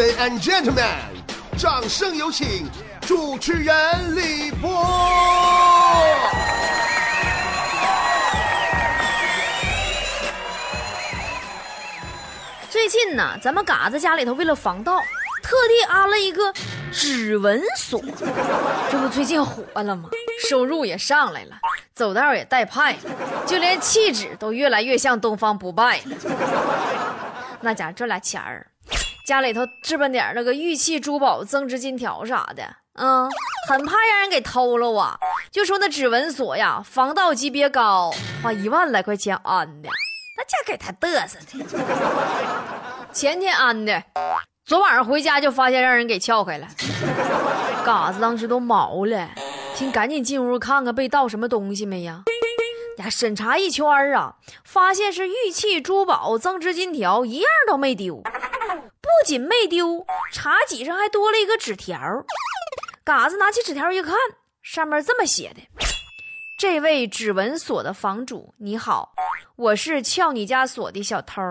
And gentlemen，掌声有请主持人李波。最近呢，咱们嘎子家里头为了防盗，特地安了一个指纹锁，这不最近火了吗？收入也上来了，走道也带派，就连气质都越来越像东方不败了。那家赚俩钱儿，家里头置办点那个玉器珠宝、增值金条啥的，嗯，很怕让人给偷了啊。就说那指纹锁呀，防盗级别高，花一万来块钱安的，那家给他嘚瑟的。前天安的，昨晚上回家就发现让人给撬开了，嘎子当时都毛了。请赶紧进屋看看被盗什么东西没呀？呀，审查一圈啊，发现是玉器、珠宝、增值金条，一样都没丢。不仅没丢，茶几上还多了一个纸条。嘎子拿起纸条一看，上面这么写的：“这位指纹锁的房主，你好，我是撬你家锁的小偷。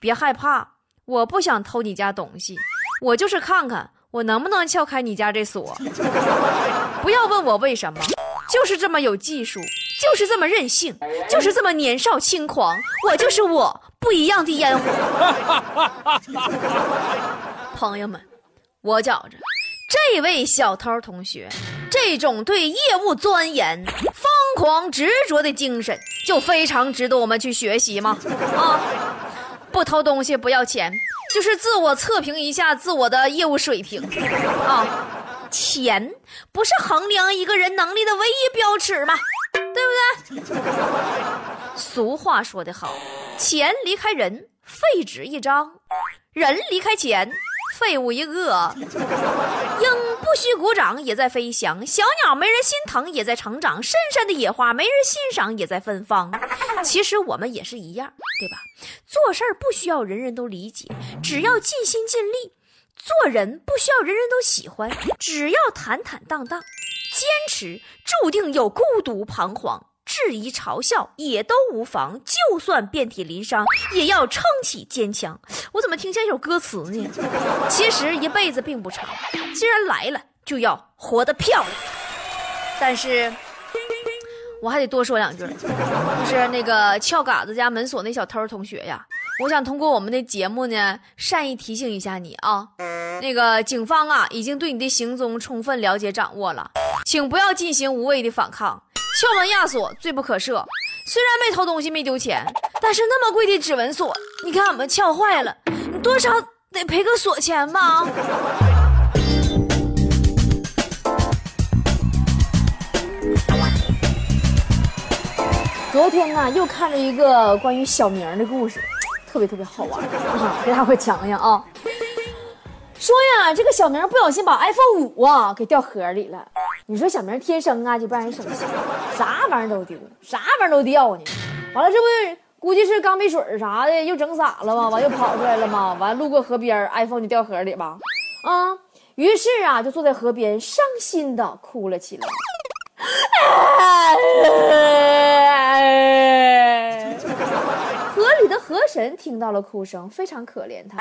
别害怕，我不想偷你家东西，我就是看看。”我能不能撬开你家这锁？不要问我为什么，就是这么有技术，就是这么任性，就是这么年少轻狂。我就是我，不一样的烟火。朋友们，我觉着这位小偷同学，这种对业务钻研、疯狂执着的精神，就非常值得我们去学习吗？啊，不偷东西不要钱。就是自我测评一下自我的业务水平啊，钱不是衡量一个人能力的唯一标尺吗？对不对？俗话说得好，钱离开人，废纸一张；人离开钱。废物一个，鹰不需鼓掌也在飞翔，小鸟没人心疼也在成长，深山的野花没人欣赏也在芬芳。其实我们也是一样，对吧？做事儿不需要人人都理解，只要尽心尽力；做人不需要人人都喜欢，只要坦坦荡荡。坚持注定有孤独彷徨。质疑、嘲笑也都无妨，就算遍体鳞伤，也要撑起坚强。我怎么听像一首歌词呢？其实一辈子并不长，既然来了，就要活得漂亮。但是，我还得多说两句，就是那个撬嘎子家门锁那小偷同学呀，我想通过我们的节目呢，善意提醒一下你啊，那个警方啊，已经对你的行踪充分了解掌握了，请不要进行无谓的反抗。撬门压锁，罪不可赦。虽然没偷东西，没丢钱，但是那么贵的指纹锁，你看俺们撬坏了，你多少得赔个锁钱吧？昨天呢，又看了一个关于小明的故事，特别特别好玩，给大伙讲讲啊。说呀，这个小明不小心把 iPhone 五啊给掉河里了。你说小明天生啊就不让人省心，啥玩意儿都丢，啥玩意儿都掉呢。完了，这不估计是钢笔水啥的又整洒了吗？完又跑出来了吗？完路过河边，iPhone 就掉河里吧。啊，于是啊就坐在河边伤心的哭了起来。河里的河神听到了哭声，非常可怜他，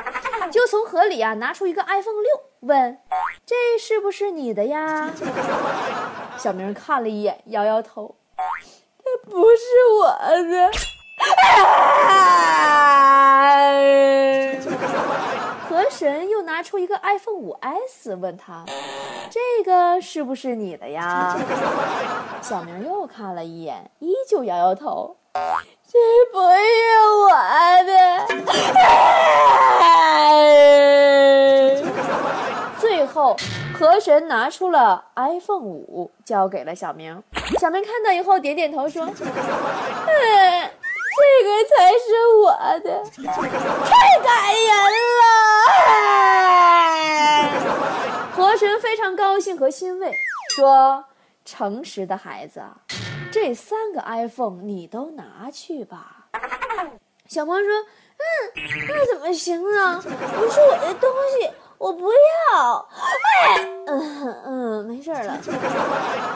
就从河里啊拿出一个 iPhone 六，问：“这是不是你的呀？”小明看了一眼，摇摇头：“这不是我的。”河神又拿出一个 iPhone 五 S，问他：“这个是不是你的呀？”小明又看了一眼，依旧摇摇头。这不是我的。最后，河神拿出了 iPhone 五，交给了小明。小明看到以后，点点头说：“，这个才是我的，太感人了。”河神非常高兴和欣慰，说：“诚实的孩子。”这三个 iPhone 你都拿去吧。小猫说：“嗯，那怎么行啊？不是我的东西，我不要。”嗯嗯，没事了。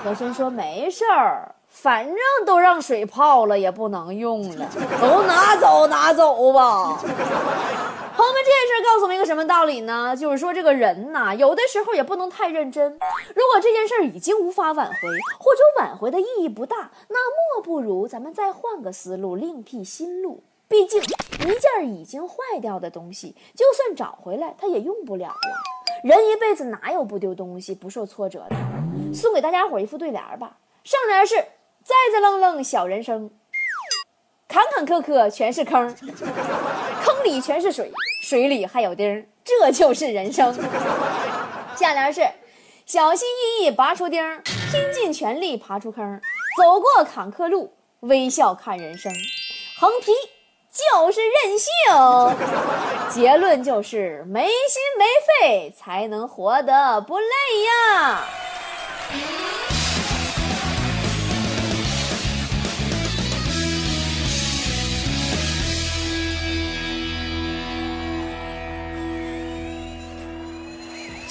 和珅说：“没事儿，反正都让水泡了，也不能用了，都拿走拿走吧。”朋友们，这件事告诉我们一个什么道理呢？就是说，这个人呐，有的时候也不能太认真。如果这件事已经无法挽回，或者挽回的意义不大，那莫不如咱们再换个思路，另辟新路。毕竟，一件已经坏掉的东西，就算找回来，它也用不了了。人一辈子哪有不丢东西、不受挫折的？送给大家伙一副对联吧。上联是“栽栽愣愣小人生，坎坎坷坷全是坑，坑里全是水，水里还有钉这就是人生。”下联是“小心翼翼拔出钉拼尽全力爬出坑，走过坎坷路，微笑看人生。”横批就是任性，结论就是没心没肺才能活得不累呀。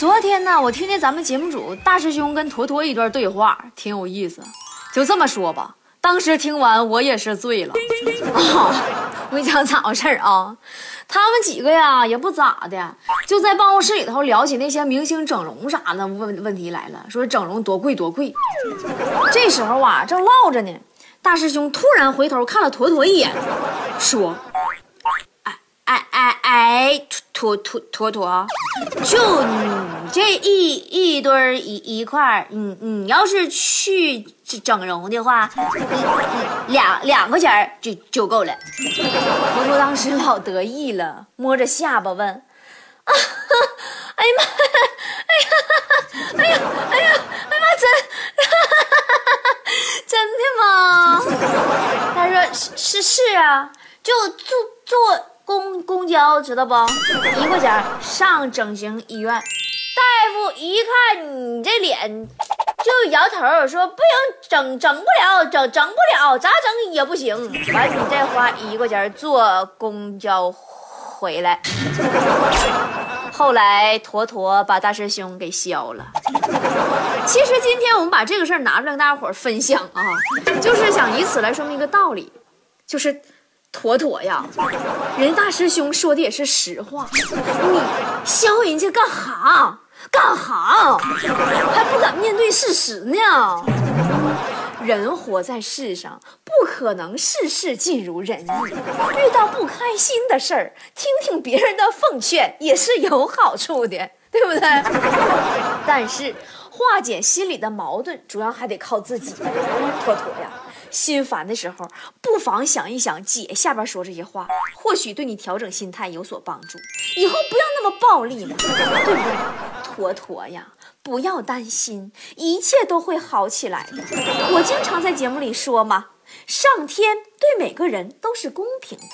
昨天呢，我听见咱们节目组大师兄跟坨坨一段对话，挺有意思。就这么说吧，当时听完我也是醉了。啊，我跟你讲咋回事啊？他们几个呀也不咋的，就在办公室里头聊起那些明星整容啥的问问题来了，说整容多贵多贵。这时候啊，正唠着呢，大师兄突然回头看了坨坨一眼，说。哎哎哎，哎坨坨坨坨，就你这一一堆一一块你你要是去整容的话，两两块钱就就够了。坨坨当时老得意了，摸着下巴问：“啊哈，哎呀妈，哎呀，哎呀，哎呀，哎呀妈，真，真的吗？”他说：“是是啊，就做做。”公公交知道不？一块钱上整形医院，大夫一看你这脸，就摇头说不行，整整不了，整整不了，咋整也不行。完，你再花一块钱坐公交回来。后来坨坨把大师兄给削了。其实今天我们把这个事儿拿出来跟大家伙分享啊，就是想以此来说明一个道理，就是。妥妥呀，人大师兄说的也是实话，你削人家干哈？干哈？还不敢面对事实呢？人活在世上，不可能事事尽如人意，遇到不开心的事儿，听听别人的奉劝也是有好处的，对不对？但是化解心里的矛盾，主要还得靠自己。妥妥呀。心烦的时候，不妨想一想姐下边说这些话，或许对你调整心态有所帮助。以后不要那么暴力了，对不对？坨坨呀，不要担心，一切都会好起来的。我经常在节目里说嘛，上天对每个人都是公平的。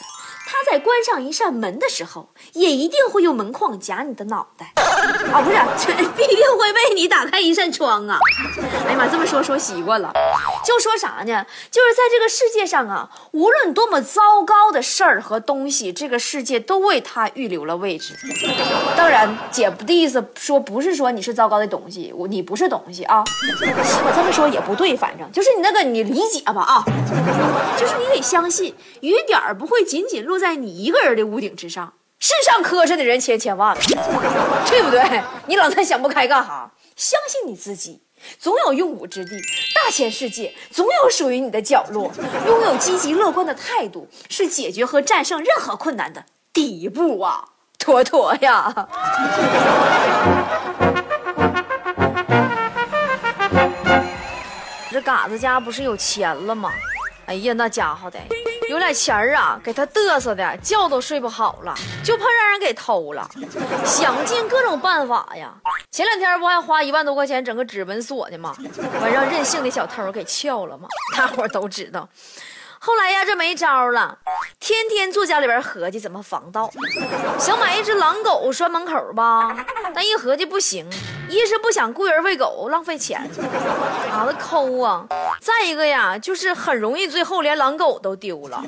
他在关上一扇门的时候，也一定会用门框夹你的脑袋，啊，不是，必定会为你打开一扇窗啊！哎呀妈，这么说说习惯了，就说啥呢？就是在这个世界上啊，无论多么糟糕的事儿和东西，这个世界都为他预留了位置。当然，姐不的意思说不是说你是糟糕的东西，我你不是东西啊。我这么说也不对，反正就是你那个你理解吧啊，就是你得相信雨点儿不会仅仅落。在你一个人的屋顶之上，世上磕碜的人千千万，对不对？你老在想不开干哈？相信你自己，总有用武之地。大千世界，总有属于你的角落。拥有积极乐观的态度，是解决和战胜任何困难的第一步啊！妥妥呀！这嘎子家不是有钱了吗？哎呀，那家伙的！有俩钱儿啊，给他嘚瑟的觉都睡不好了，就怕让人给偷了，想尽各种办法呀。前两天不还花一万多块钱整个指纹锁的吗？完让任性的小偷给撬了吗？大伙都知道。后来呀，这没招了，天天坐家里边合计怎么防盗，想买一只狼狗拴门口吧，但一合计不行，一是不想雇人喂狗浪费钱，啥子抠啊，再一个呀，就是很容易最后连狼狗都丢了。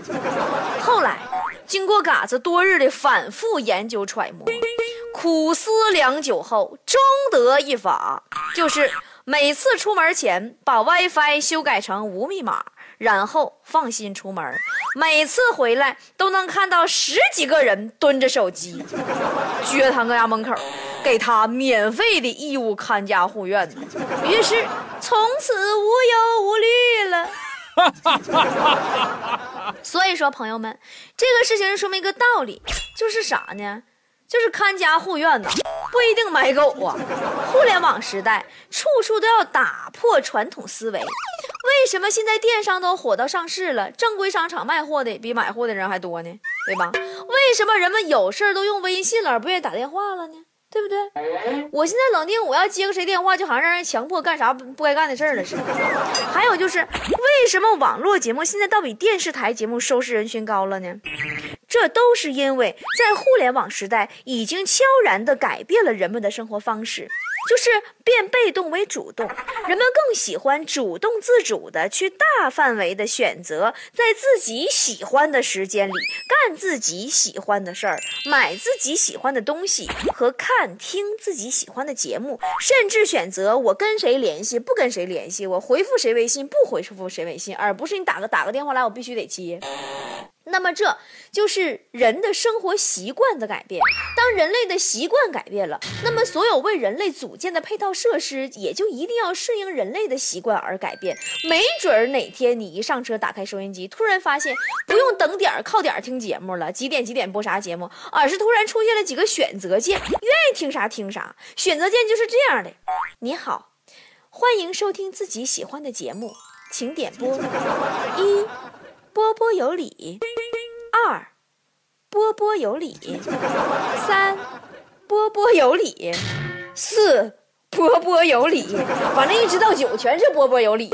后来经过嘎子多日的反复研究揣摩，苦思良久后，终得一法，就是每次出门前把 WiFi 修改成无密码。然后放心出门。每次回来都能看到十几个人蹲着手机，撅他们家门口，给他免费的义务看家护院。于是从此无忧无虑了。所以说，朋友们，这个事情说明一个道理，就是啥呢？就是看家护院呐，不一定买狗啊。互联网时代，处处都要打破传统思维。为什么现在电商都火到上市了，正规商场卖货的比买货的人还多呢？对吧？为什么人们有事都用微信了，而不愿意打电话了呢？对不对？我现在冷静，我要接个谁电话，就好像让人强迫干啥不该干的事儿了似的。还有就是，为什么网络节目现在倒比电视台节目收视人群高了呢？这都是因为在互联网时代，已经悄然地改变了人们的生活方式，就是变被动为主动。人们更喜欢主动自主的去大范围的选择，在自己喜欢的时间里干自己喜欢的事儿，买自己喜欢的东西和看听自己喜欢的节目，甚至选择我跟谁联系，不跟谁联系，我回复谁微信，不回复谁微信，而不是你打个打个电话来，我必须得接。那么这就是人的生活习惯的改变。当人类的习惯改变了，那么所有为人类组建的配套设施也就一定要顺应人类的习惯而改变。没准儿哪天你一上车打开收音机，突然发现不用等点儿靠点儿听节目了，几点几点播啥节目，而是突然出现了几个选择键，愿意听啥听啥。选择键就是这样的：你好，欢迎收听自己喜欢的节目，请点播一。波波有理，二，波波有理，三，波波有理，四，波波有理，反正一直到九全是波波有理。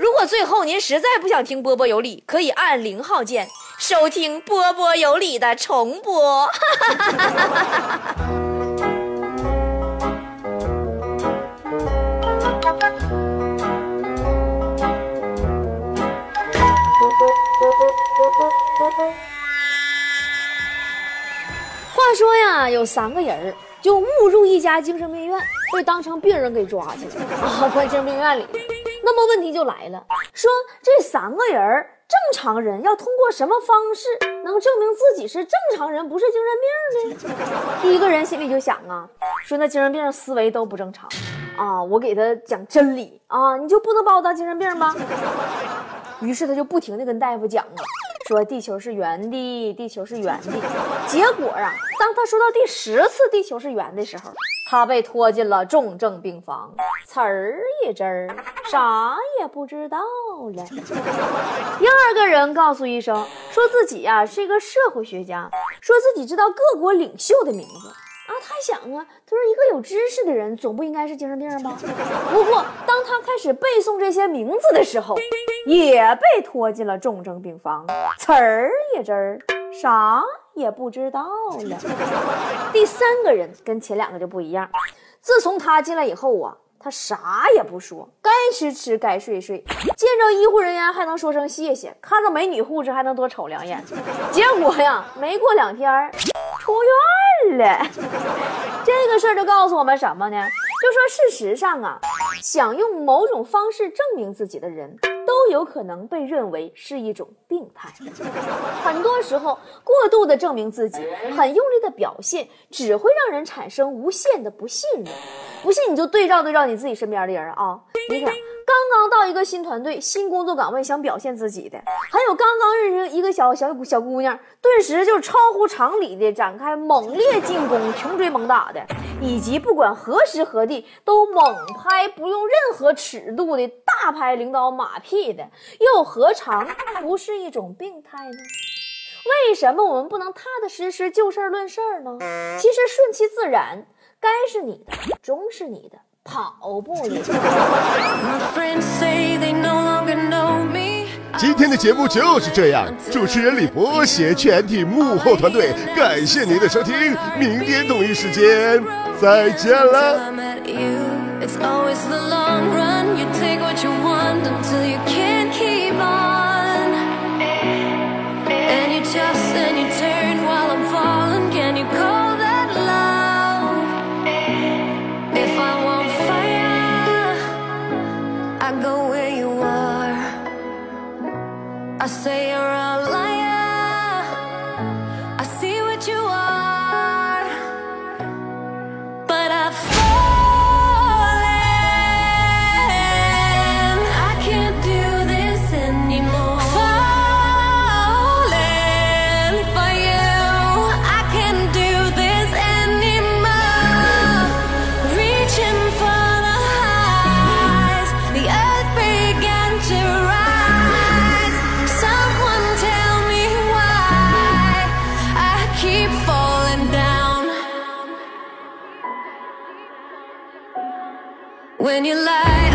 如果最后您实在不想听波波有理，可以按零号键收听波波有理的重播。说呀，有三个人就误入一家精神病院，被当成病人给抓去了 啊，关精神病院里。那么问题就来了，说这三个人正常人要通过什么方式能证明自己是正常人，不是精神病呢？第一个人心里就想啊，说那精神病思维都不正常啊，我给他讲真理啊，你就不能把我当精神病吗？于是他就不停的跟大夫讲啊。说地球是圆的，地球是圆的。结果啊，当他说到第十次地球是圆的时候，他被拖进了重症病房，词儿一阵儿，啥也不知道了。第二个人告诉医生，说自己呀是一个社会学家，说自己知道各国领袖的名字。啊，他想啊，他说一个有知识的人总不应该是精神病吧？不过当他开始背诵这些名字的时候，也被拖进了重症病房，词儿也真儿，啥也不知道了。第三个人跟前两个就不一样，自从他进来以后啊，他啥也不说，该吃吃，该睡睡，见着医护人员还能说声谢谢，看到美女护士还能多瞅两眼。结果呀，没过两天出院。这个事儿就告诉我们什么呢？就说事实上啊，想用某种方式证明自己的人，都有可能被认为是一种病态。很多时候，过度的证明自己，很用力的表现，只会让人产生无限的不信任。不信你就对照对照你自己身边的人啊，你看。刚刚到一个新团队、新工作岗位，想表现自己的；还有刚刚认识一个小小小姑娘，顿时就超乎常理的展开猛烈进攻、穷追猛打的；以及不管何时何地都猛拍、不用任何尺度的大拍领导马屁的，又何尝不是一种病态呢？为什么我们不能踏踏实实就事论事呢？其实顺其自然，该是你的终是你的。跑步也今天的节目就是这样，主持人李博携全体幕后团队，感谢您的收听，明天同一时间再见了。And you turn When you lie